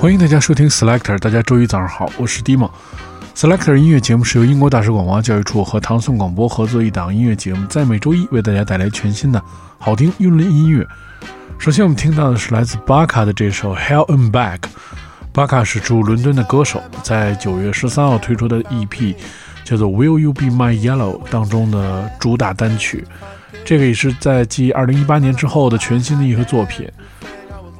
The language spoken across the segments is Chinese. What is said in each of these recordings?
欢迎大家收听 Selector，大家周一早上好，我是 Dimo。Selector 音乐节目是由英国大使广播教育处和唐宋广播合作一档音乐节目，在每周一为大家带来全新的好听英伦音乐。首先我们听到的是来自巴卡的这首 Hell and Back。巴卡是驻伦敦的歌手，在九月十三号推出的 EP 叫做 Will You Be My Yellow 当中的主打单曲，这个也是在继二零一八年之后的全新的一个作品。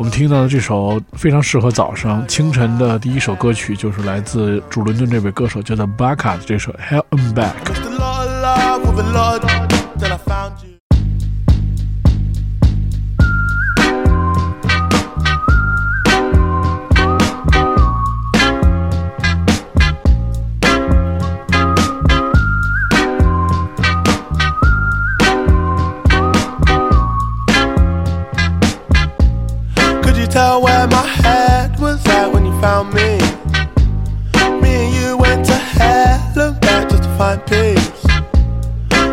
我们听到的这首非常适合早上清晨的第一首歌曲，就是来自主伦敦这位歌手叫做 Baka 的这首 Hell and Back。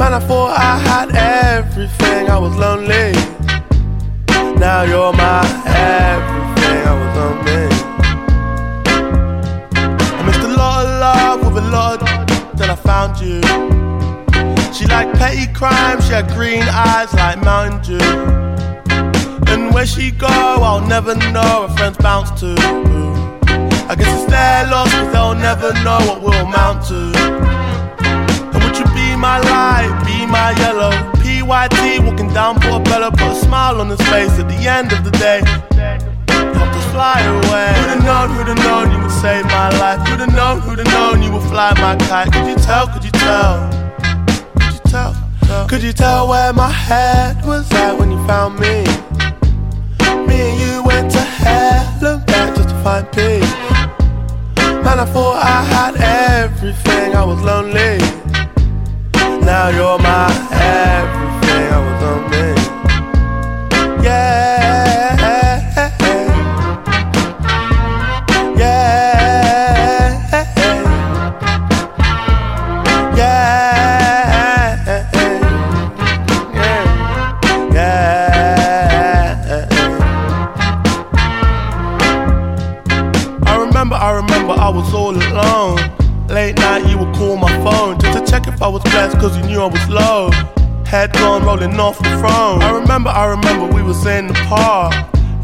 Man, I thought I had everything, I was lonely. Now you're my everything, I was on me. I missed a lot of love with a lot of then I found you. She liked petty crime, she had green eyes like Mountain Dew. And where she go, I'll never know. Her friends bounce to. I guess it's their loss, cause they'll never know what we'll amount to. My light, be my yellow? PYT walking down Portobello, put a smile on his face at the end of the day. Helped us fly away. Who'd have known, who'd have known you would save my life? Who'd have known, who'd have known you would fly my kite? Could you tell, could you tell? Could you tell? Could you tell where my head was at when you found me? Me and you went to hell and back just to find peace. Man, I thought I had everything, I was lonely. Alo cause you knew I was low. Head gone rolling off the throne. I remember, I remember we was in the park.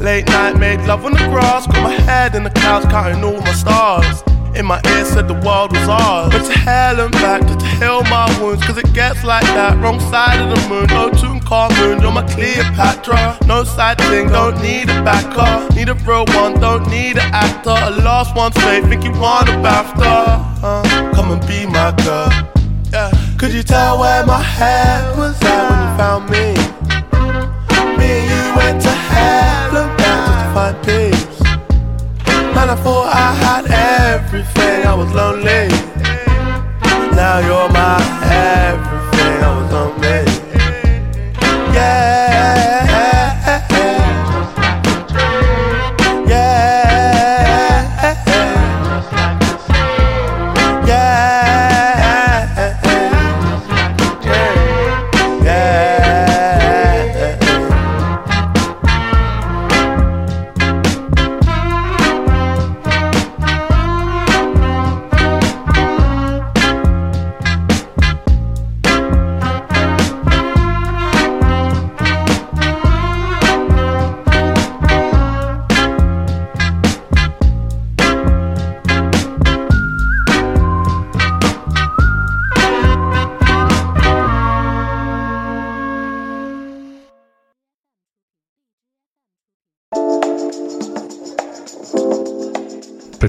Late night, made love on the grass, got my head in the clouds, counting all my stars. In my ear said the world was ours. But to hell and back to heal my wounds, cause it gets like that. Wrong side of the moon, no Tutankhamun, you're my Cleopatra. No side thing, don't need a backer. Need a real one, don't need an actor. A lost one's fate, think you want a BAFTA. Uh, come and be my girl. Yeah. Could you tell where my head was at when you found me? Me and you went to back just to find peace. Man, I thought I had everything, I was lonely. Now you're my everything,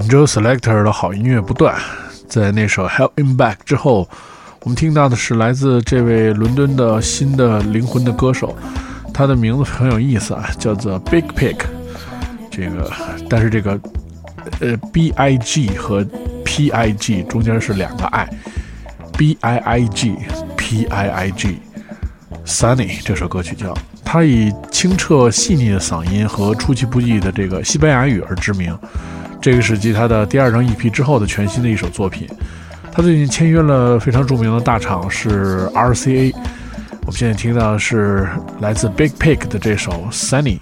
But 本周 Selector 的好音乐不断，在那首《Hell in Back》之后，我们听到的是来自这位伦敦的新的灵魂的歌手，他的名字很有意思啊，叫做 Big Pig。这个，但是这个呃 B I G 和 P I G 中间是两个 I，B I I G P I I G，Sunny 这首歌曲叫，他以清澈细腻的嗓音和出其不意的这个西班牙语而知名。这个是继他的第二张 EP 之后的全新的一首作品。他最近签约了非常著名的大厂是 RCA。我们现在听到的是来自 Big Pig 的这首 Sunny。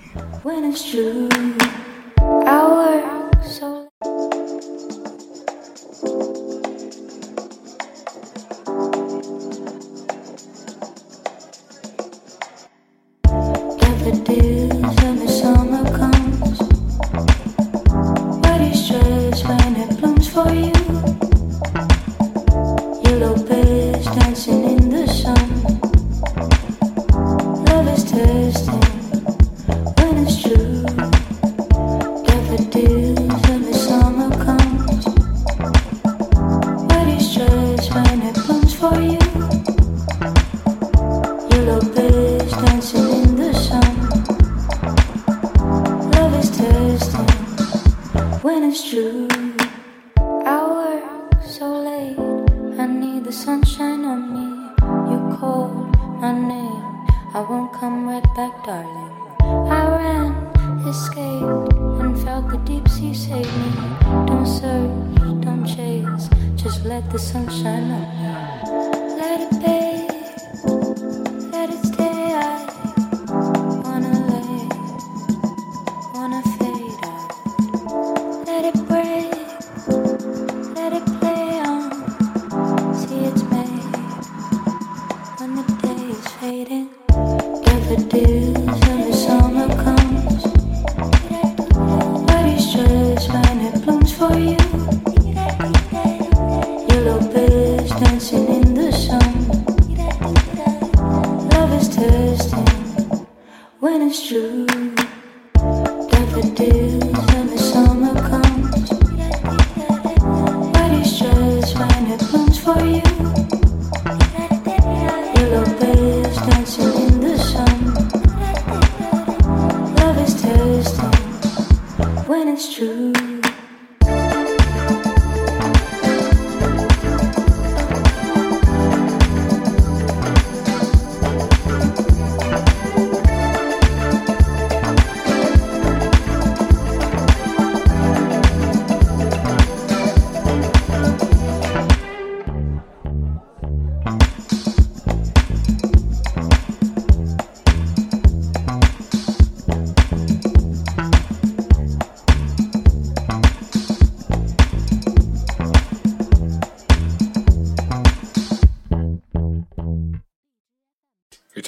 save me. Don't search, don't chase. Just let the sunshine on me. Let it be.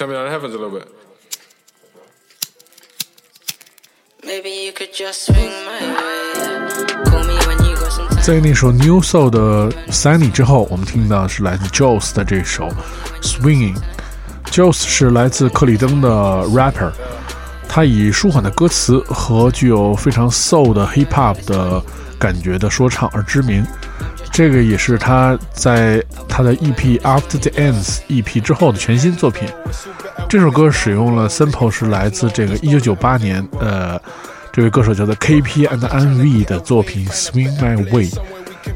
Heavens a little bit. Maybe you could just swing my way. Call me when you got some time. 在那首 New Soul 的 Sunny 之后，我们听到是来自 Jules 的这首 Swinging。Jules 是来自克里登的 rapper，他以舒缓的歌词和具有非常 soul 的 hip hop 的感觉的说唱而知名。这个也是他在他的 EP After the Ends EP 之后的全新作品。这首歌使用了 sample 是来自这个1998年，呃，这位歌手叫做 KP and NV 的作品 Swing My Way。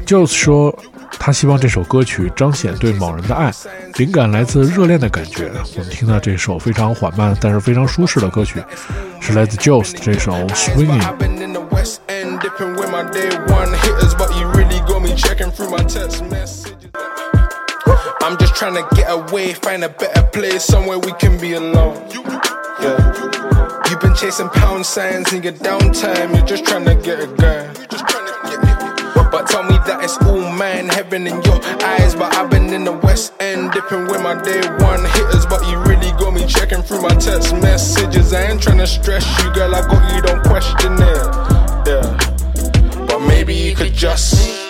joes 说，他希望这首歌曲彰显对某人的爱，灵感来自热恋的感觉。我们听到这首非常缓慢但是非常舒适的歌曲，是来自 Jones 的这首 Swinging。Dipping with my day one hitters, but you got me checking through my text messages. I'm just trying to get away, find a better place, somewhere we can be alone. Yeah. You've been chasing pound signs in your downtime, you're just trying to get a girl. But tell me that it's all mine, heaven in your eyes. But I've been in the West End, dipping with my day one hitters. But you really got me checking through my text messages. I ain't trying to stress you, girl. I got you, don't question it. Yeah. But Maybe you could just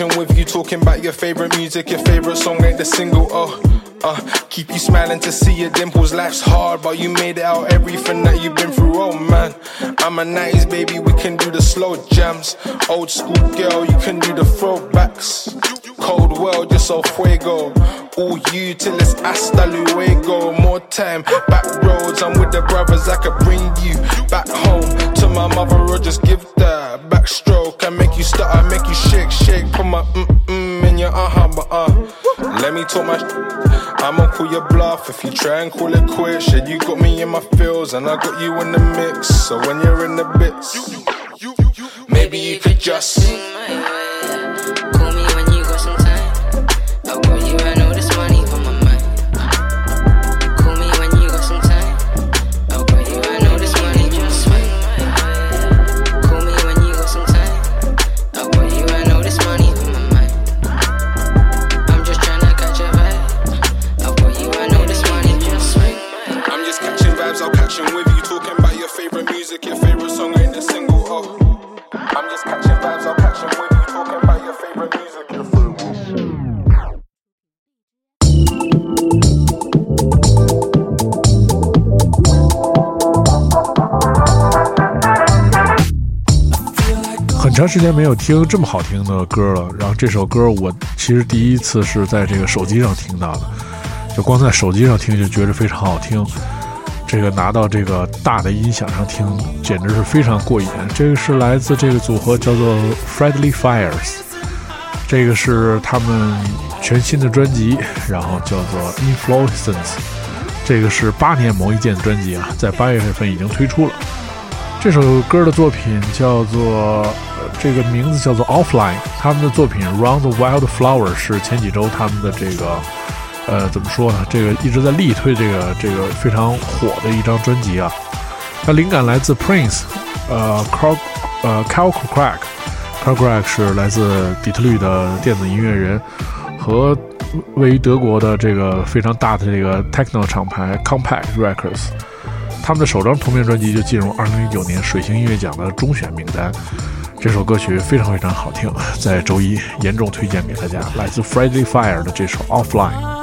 with you, talking about your favorite music, your favorite song ain't the single. Oh, uh, keep you smiling to see your dimples. Life's hard, but you made it out everything that you've been through. Oh man, I'm a 90s baby, we can do the slow jams. Old school girl, you can do the throwbacks. Cold world, you're so fuego. All you till it's hasta luego. More time, back roads, I'm with the brothers, I could bring you back home my mother or just give that backstroke. I make you stutter, make you shake, shake. Put my mm mm in your uh huh, but uh. Let me talk my sh- I'ma call your bluff if you try and call it quits. Shit, you got me in my feels and I got you in the mix. So when you're in the bits, maybe you could just. Call me when you got some time. I'll call you, 长时间没有听这么好听的歌了。然后这首歌我其实第一次是在这个手机上听到的，就光在手机上听就觉得非常好听。这个拿到这个大的音响上听，简直是非常过瘾。这个是来自这个组合叫做 Friendly Fires，这个是他们全新的专辑，然后叫做 Influence。这个是八年磨一剑的专辑啊，在八月份已经推出了。这首歌的作品叫做，这个名字叫做 Offline。他们的作品 Round the Wild Flower 是前几周他们的这个，呃，怎么说呢？这个一直在力推这个这个非常火的一张专辑啊。它灵感来自 Prince，呃，Carl，呃，Carl Crack，Cal Crack 是来自底特律的电子音乐人，和位于德国的这个非常大的这个 techno 厂牌 Compact Records。他们的首张同名专辑就进入二零一九年水星音乐奖的中选名单。这首歌曲非常非常好听，在周一严重推荐给大家，来自 Friday Fire 的这首 Offline。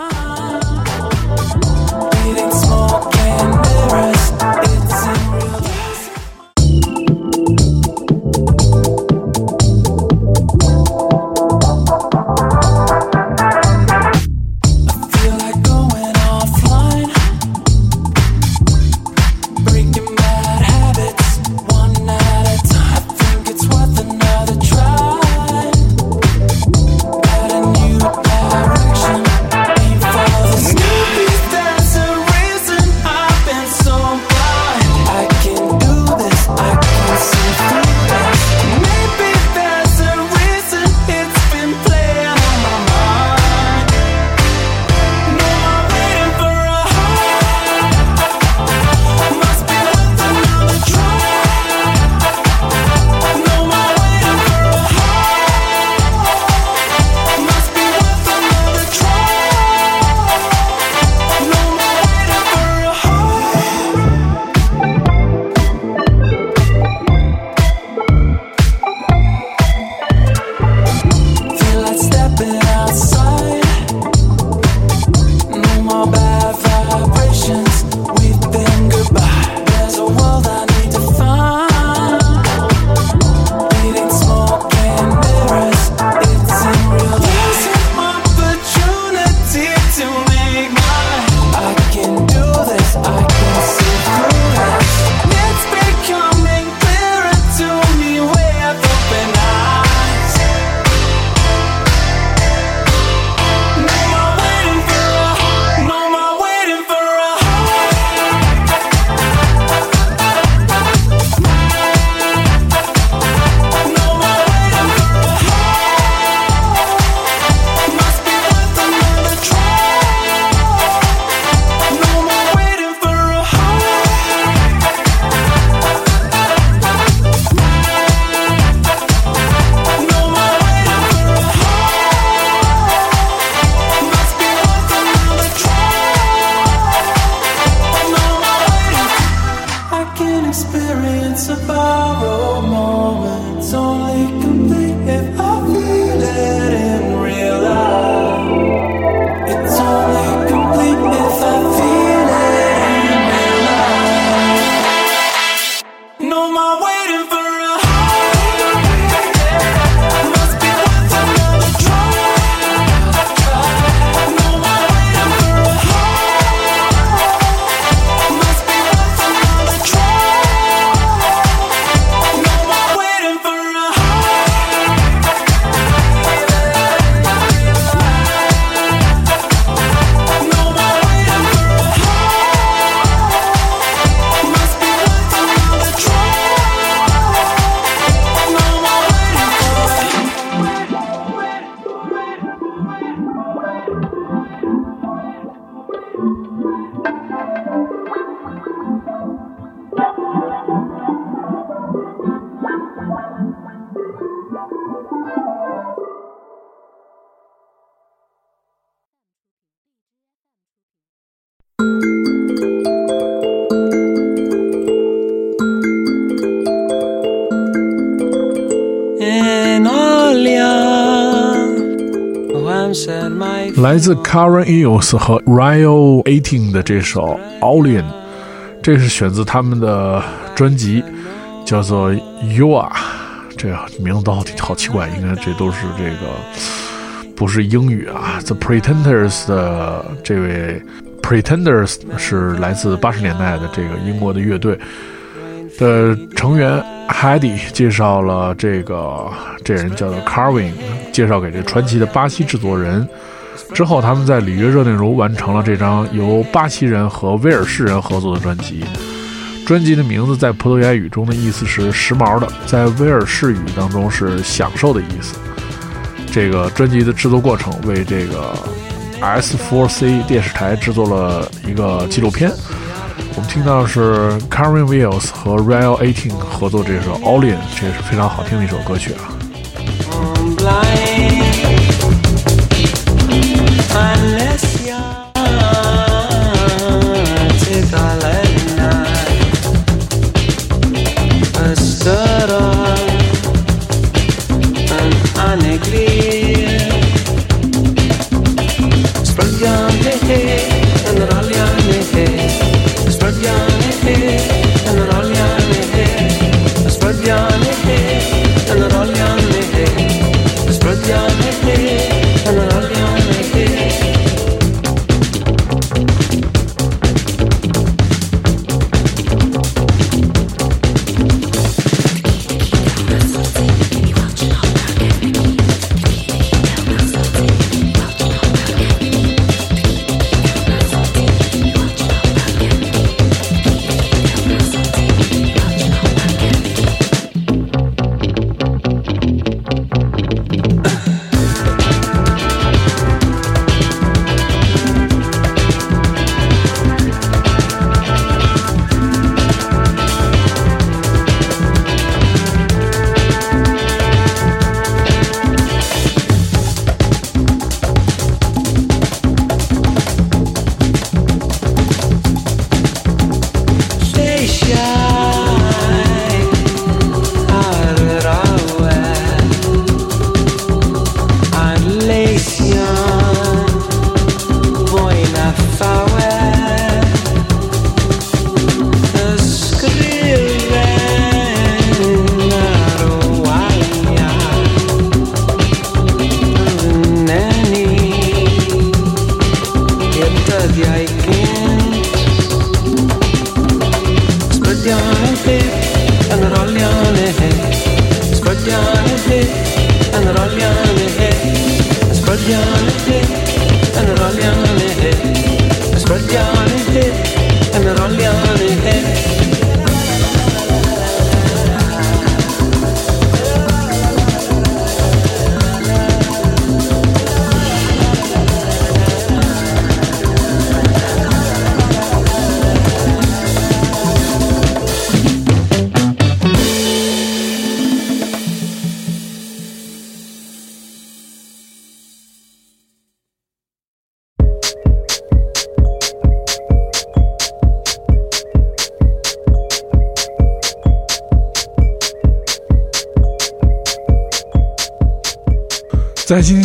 来自 Karen Eels 和 Rio Eighteen 的这首《Alien》，这是选自他们的专辑，叫做《You Are》。这名字都好好奇怪，应该这都是这个不是英语啊。The Pretenders 的这位 Pretenders 是来自八十年代的这个英国的乐队的成员 Hedy 介绍了这个这人叫做 Carvin，介绍给这传奇的巴西制作人。之后，他们在里约热内卢完成了这张由巴西人和威尔士人合作的专辑。专辑的名字在葡萄牙语中的意思是“时髦的”，在威尔士语当中是“享受”的意思。这个专辑的制作过程为这个 S4C 电视台制作了一个纪录片。我们听到的是 Karen Wills 和 Real Eighteen 合作这首《All In》，这也是非常好听的一首歌曲啊。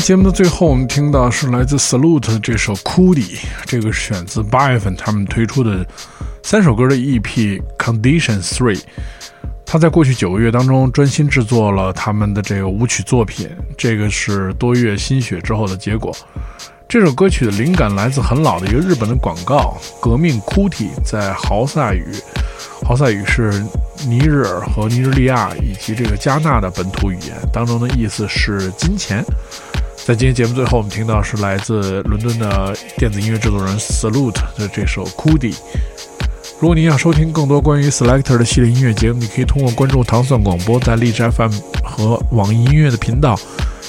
节目的最后，我们听到是来自 Salute 的这首《Coody》，这个是选自八月份他们推出的三首歌的 EP《Condition Three》。他在过去九个月当中专心制作了他们的这个舞曲作品，这个是多月心血之后的结果。这首歌曲的灵感来自很老的一个日本的广告“革命 Kuti”，在豪萨语，豪萨语是尼日尔和尼日利亚以及这个加纳的本土语言当中的意思是金钱。在今天节目最后，我们听到是来自伦敦的电子音乐制作人 Salute 的这首《Coody》。如果您想收听更多关于 Selector 的系列音乐节目，你可以通过关注糖蒜广播在荔枝 FM 和网易音乐的频道，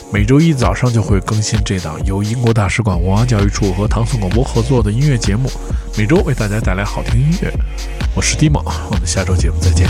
每周一早上就会更新这档由英国大使馆文化教育处和糖蒜广播合作的音乐节目，每周为大家带来好听音乐。我是 Dimo，我们下周节目再见。